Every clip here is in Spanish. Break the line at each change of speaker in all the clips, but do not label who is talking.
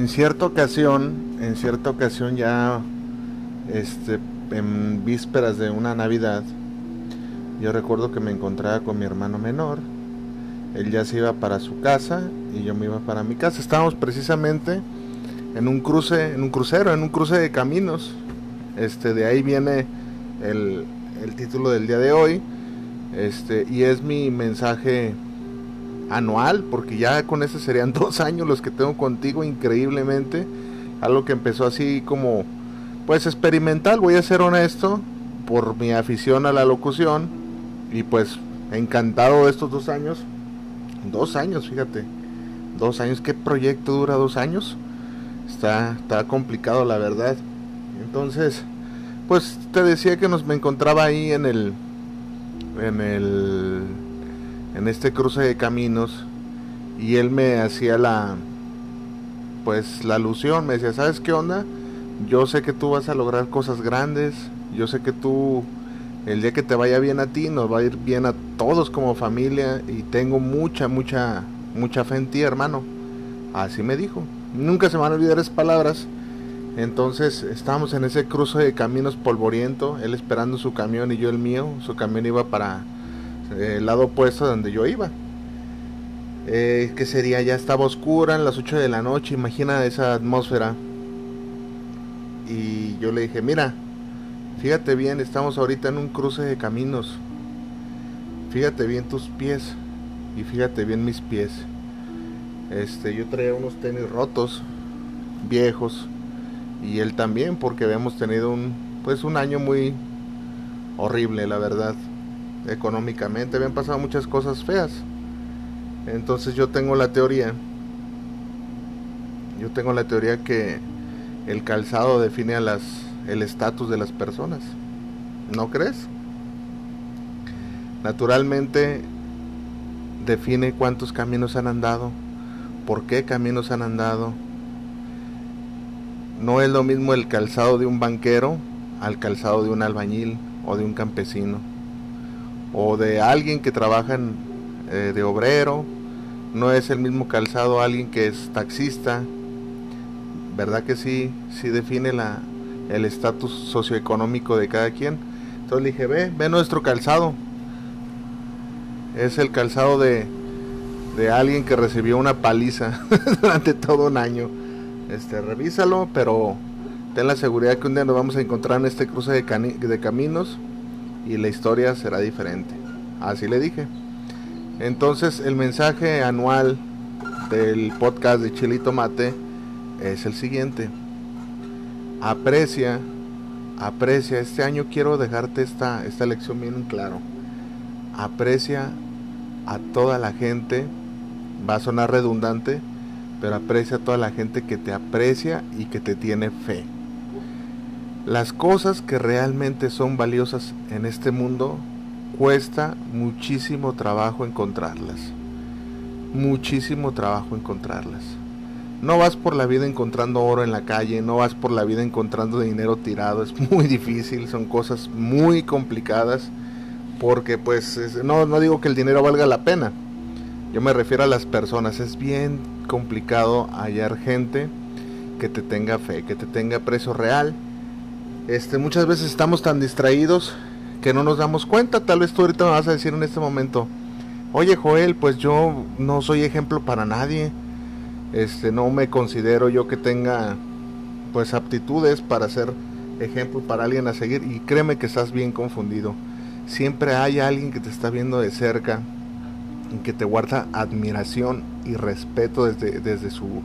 en cierta ocasión, en cierta ocasión ya, este, en vísperas de una Navidad, yo recuerdo que me encontraba con mi hermano menor. Él ya se iba para su casa y yo me iba para mi casa. Estábamos precisamente en un cruce, en un crucero, en un cruce de caminos. Este, de ahí viene el, el título del día de hoy. Este, y es mi mensaje anual, porque ya con ese serían dos años los que tengo contigo, increíblemente. Algo que empezó así como, pues experimental, voy a ser honesto, por mi afición a la locución. Y pues encantado de estos dos años. Dos años, fíjate. Dos años, ¿qué proyecto dura dos años? Está, está complicado la verdad. Entonces, pues te decía que nos me encontraba ahí en el en el en este cruce de caminos y él me hacía la pues la alusión, me decía, "¿Sabes qué onda? Yo sé que tú vas a lograr cosas grandes, yo sé que tú el día que te vaya bien a ti nos va a ir bien a todos como familia y tengo mucha mucha mucha fe en ti, hermano." Así me dijo. Nunca se van a olvidar esas palabras. Entonces estábamos en ese cruce de caminos polvoriento, él esperando su camión y yo el mío. Su camión iba para el lado opuesto donde yo iba. Eh, que sería? Ya estaba oscura, en las 8 de la noche, imagina esa atmósfera. Y yo le dije, mira, fíjate bien, estamos ahorita en un cruce de caminos. Fíjate bien tus pies y fíjate bien mis pies. Este, yo traía unos tenis rotos, viejos, y él también, porque habíamos tenido un, pues un año muy horrible, la verdad, económicamente, habían pasado muchas cosas feas. Entonces yo tengo la teoría, yo tengo la teoría que el calzado define a las, el estatus de las personas. ¿No crees? Naturalmente define cuántos caminos han andado, por qué caminos han andado. No es lo mismo el calzado de un banquero al calzado de un albañil o de un campesino o de alguien que trabaja eh, de obrero. No es el mismo calzado alguien que es taxista. ¿Verdad que sí? Sí define la, el estatus socioeconómico de cada quien. Entonces le dije, ve, ve nuestro calzado. Es el calzado de, de alguien que recibió una paliza durante todo un año. Este, revísalo, pero ten la seguridad que un día nos vamos a encontrar en este cruce de caminos y la historia será diferente. Así le dije. Entonces, el mensaje anual del podcast de Chile y Tomate es el siguiente. Aprecia, aprecia, este año quiero dejarte esta, esta lección bien claro. Aprecia a toda la gente va a sonar redundante, pero aprecia a toda la gente que te aprecia y que te tiene fe. Las cosas que realmente son valiosas en este mundo cuesta muchísimo trabajo encontrarlas. Muchísimo trabajo encontrarlas. No vas por la vida encontrando oro en la calle, no vas por la vida encontrando dinero tirado, es muy difícil, son cosas muy complicadas porque pues no, no digo que el dinero valga la pena, yo me refiero a las personas. Es bien complicado hallar gente que te tenga fe, que te tenga precio real. Este, muchas veces estamos tan distraídos que no nos damos cuenta. Tal vez tú ahorita me vas a decir en este momento, oye Joel, pues yo no soy ejemplo para nadie. Este, no me considero yo que tenga pues aptitudes para ser ejemplo para alguien a seguir. Y créeme que estás bien confundido. Siempre hay alguien que te está viendo de cerca, que te guarda admiración y respeto desde, desde su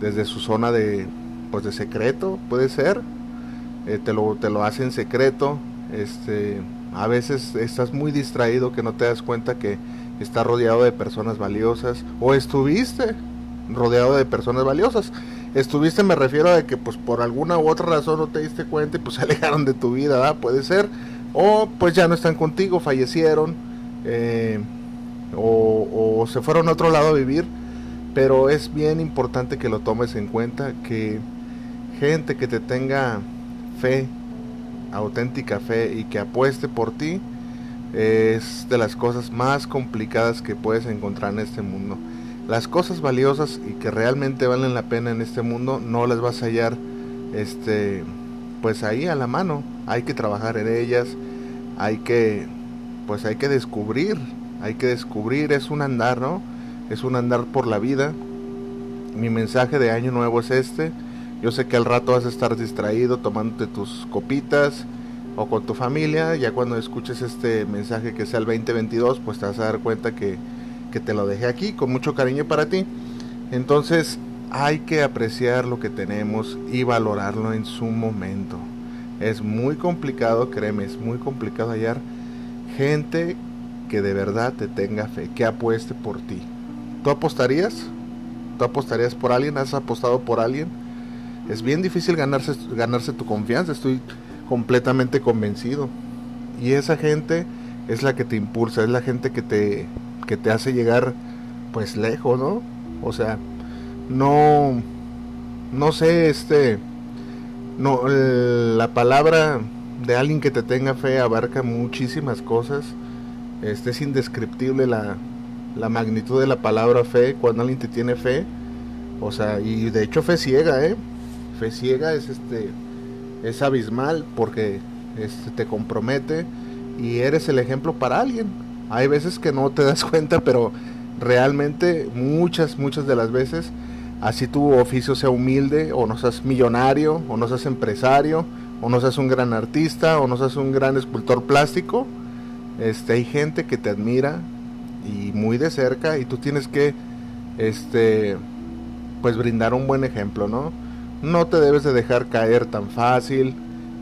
desde su zona de pues de secreto puede ser eh, te lo te lo hace en secreto este a veces estás muy distraído que no te das cuenta que estás rodeado de personas valiosas o estuviste rodeado de personas valiosas. Estuviste me refiero a que pues por alguna u otra razón no te diste cuenta y pues se alejaron de tu vida puede ser. O pues ya no están contigo fallecieron eh, o, se fueron a otro lado a vivir, pero es bien importante que lo tomes en cuenta, que gente que te tenga fe, auténtica fe y que apueste por ti, es de las cosas más complicadas que puedes encontrar en este mundo. las cosas valiosas y que realmente valen la pena en este mundo no las vas a hallar este pues ahí a la mano. Hay que trabajar en ellas hay que pues hay que descubrir hay que descubrir. Es un andar no es un andar por la vida. Mi mensaje de año nuevo es este yo sé que al rato vas a estar distraído tomándote tus copitas o con tu familia. Ya cuando escuches este mensaje que sea el 2022, pues te vas a dar cuenta que, que te lo dejé aquí con mucho cariño para ti. Entonces hay que apreciar lo que tenemos y valorarlo en su momento. Es muy complicado, créeme, es muy complicado hallar gente que de verdad te tenga fe, que apueste por ti. ¿Tú apostarías? ¿Tú apostarías por alguien? ¿Has apostado por alguien? Es bien difícil ganarse, ganarse tu confianza, estoy completamente convencido. Y esa gente es la que te impulsa, es la gente que te, que te hace llegar pues lejos, ¿no? O sea, no, no sé, este, no, la palabra de alguien que te tenga fe abarca muchísimas cosas. Este es indescriptible la, la magnitud de la palabra fe cuando alguien te tiene fe. O sea, y de hecho fe ciega, ¿eh? Fe ciega es este es abismal porque este, te compromete y eres el ejemplo para alguien. Hay veces que no te das cuenta, pero realmente muchas, muchas de las veces, así tu oficio sea humilde, o no seas millonario, o no seas empresario, o no seas un gran artista, o no seas un gran escultor plástico, este, hay gente que te admira y muy de cerca y tú tienes que, este, pues brindar un buen ejemplo, ¿no? No te debes de dejar caer tan fácil,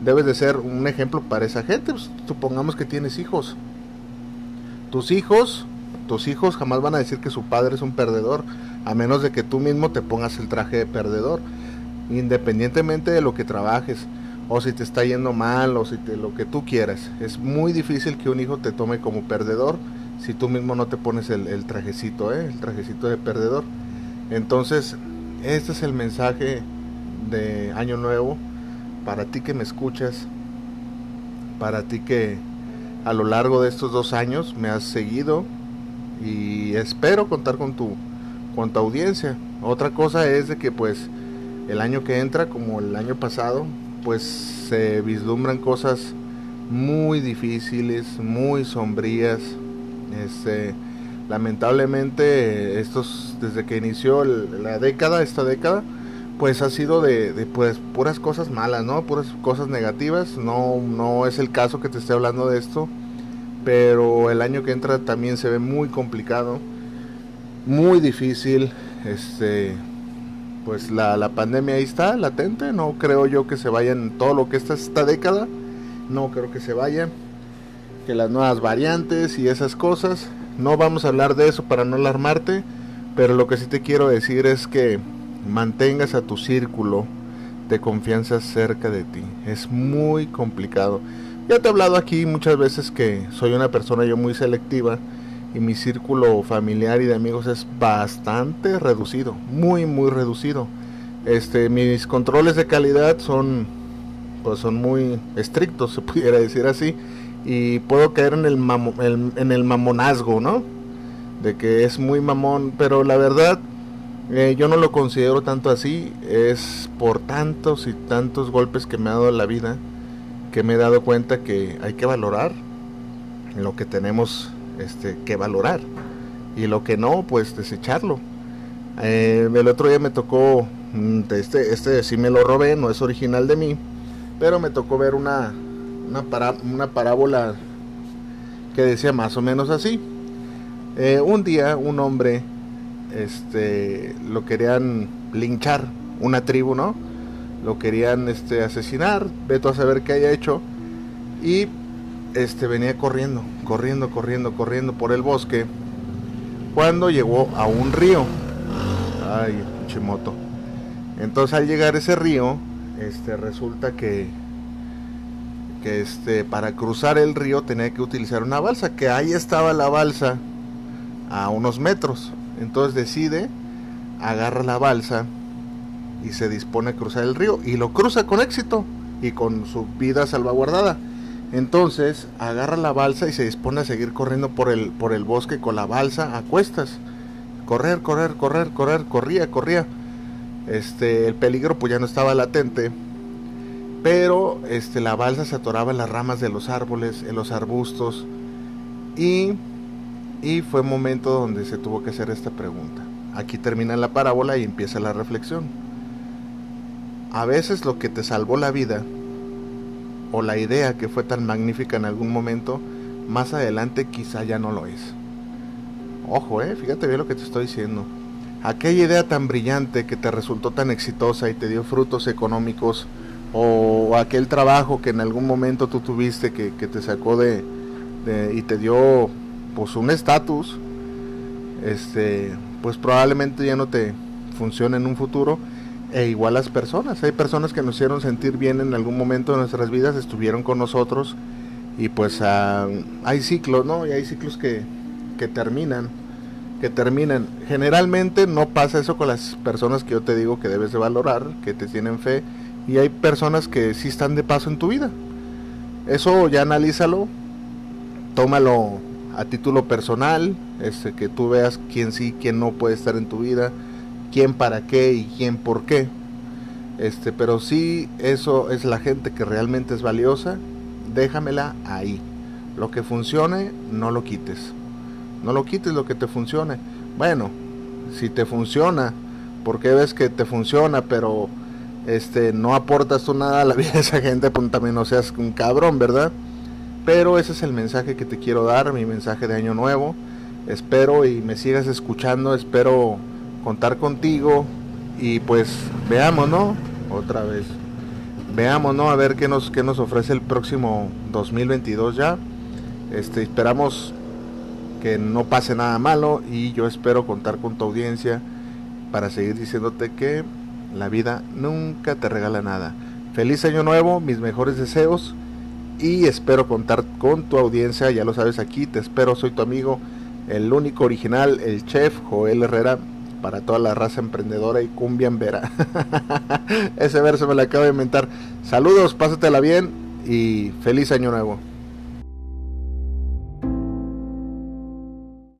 debes de ser un ejemplo para esa gente. Pues, supongamos que tienes hijos. Tus hijos, tus hijos jamás van a decir que su padre es un perdedor, a menos de que tú mismo te pongas el traje de perdedor, independientemente de lo que trabajes o si te está yendo mal o si te lo que tú quieras. Es muy difícil que un hijo te tome como perdedor si tú mismo no te pones el, trajecito, ¿eh? el trajecito de perdedor. Entonces, este es el mensaje de Año Nuevo, para ti que me escuchas, para ti que a lo largo de estos dos años me has seguido y espero contar con tu, audiencia. Otra cosa es de que pues el año que entra, como el año pasado, pues se vislumbran cosas muy difíciles, muy sombrías. Este, lamentablemente, estos desde que inició la década, esta década, pues ha sido de, pues puras cosas malas, ¿no? Puras cosas negativas. No, no es el caso que te esté hablando de esto. Pero el año que entra también se ve muy complicado. Muy difícil. Este. Pues la, la pandemia ahí está, latente. No creo yo que se vaya en todo lo que está esta década. No creo que se vaya. Que las nuevas variantes y esas cosas. No vamos a hablar de eso para no alarmarte. Pero lo que sí te quiero decir es que mantengas a tu círculo de confianza cerca de ti. Es muy complicado. Ya te he hablado aquí muchas veces que soy una persona yo muy selectiva y mi círculo familiar y de amigos es bastante reducido, muy muy reducido. Este, mis controles de calidad son pues son muy estrictos, se pudiera decir así, y puedo caer en el, en el mamonazgo, ¿no? De que es muy mamón, pero la verdad eh, yo no lo considero tanto así, es por tantos y tantos golpes que me ha dado la vida que me he dado cuenta que hay que valorar lo que tenemos este, que valorar y lo que no, pues desecharlo. Eh, el otro día me tocó, mm, este, este sí me lo robé, no es original de mí, pero me tocó ver una, una, una parábola que decía más o menos así. Eh, un día un hombre este, lo querían linchar, una tribu, ¿no? Lo querían este, asesinar, veto a saber qué haya hecho. Y este, venía corriendo, corriendo, corriendo, corriendo por el bosque. Cuando llegó a un río. Ay, chimoto. Entonces al llegar a ese río, este, resulta que, que este, para cruzar el río tenía que utilizar una balsa, que ahí estaba la balsa a unos metros. Entonces decide, agarra la balsa y se dispone a cruzar el río y lo cruza con éxito y con su vida salvaguardada. Entonces agarra la balsa y se dispone a seguir corriendo por el, por el bosque con la balsa a cuestas. correr, correr, correr, correr, corría, corría. Este, el peligro pues ya no estaba latente, pero este, la balsa se atoraba en las ramas de los árboles, en los arbustos, y, y fue momento donde se tuvo que hacer esta pregunta. Aquí termina la parábola y empieza la reflexión. A veces lo que te salvó la vida, o la idea que fue tan magnífica en algún momento, más adelante quizá ya no lo es. Ojo, eh, fíjate bien lo que te estoy diciendo. Aquella idea tan brillante que te resultó tan exitosa y te dio frutos económicos, o aquel trabajo que en algún momento tú tuviste que, te sacó de, y te dio pues un estatus, este, pues probablemente ya no te funcione en un futuro. E igual las personas, hay personas que nos hicieron sentir bien en algún momento de nuestras vidas, estuvieron con nosotros y pues ah, hay ciclos, ¿no? Y hay ciclos que, que terminan, que terminan. Generalmente no pasa eso con las personas que yo te digo que debes de valorar, que te tienen fe, y hay personas que sí están de paso en tu vida. Eso ya analízalo, tómalo a título personal, este, que tú veas quién sí, quién no puede estar en tu vida, quién para qué y quién por qué. Este, pero sí, eso es la gente que realmente es valiosa déjamela ahí. Lo que funcione, no lo quites. No lo quites lo que te funcione. Bueno, si te funciona, porque ves que te funciona, pero este no aportas tú nada a la vida de esa gente, pues también no seas un cabrón, ¿verdad? Pero ese es el mensaje que te quiero dar, mi mensaje de año nuevo. Espero y me sigas escuchando, espero contar contigo y pues veamos, ¿no? Otra vez veamos, ¿no? A ver qué nos, qué nos ofrece el próximo 2022 ya. Este, esperamos que no pase nada malo y yo espero contar con tu audiencia para seguir diciéndote que la vida nunca te regala nada. Feliz año nuevo, mis mejores deseos y espero contar con tu audiencia, ya lo sabes aquí, te espero, soy tu amigo, el único original, el chef Joel Herrera para toda la raza emprendedora y cumbiambera. Ese verso me lo acabo de inventar. Saludos, pásatela bien y feliz año nuevo.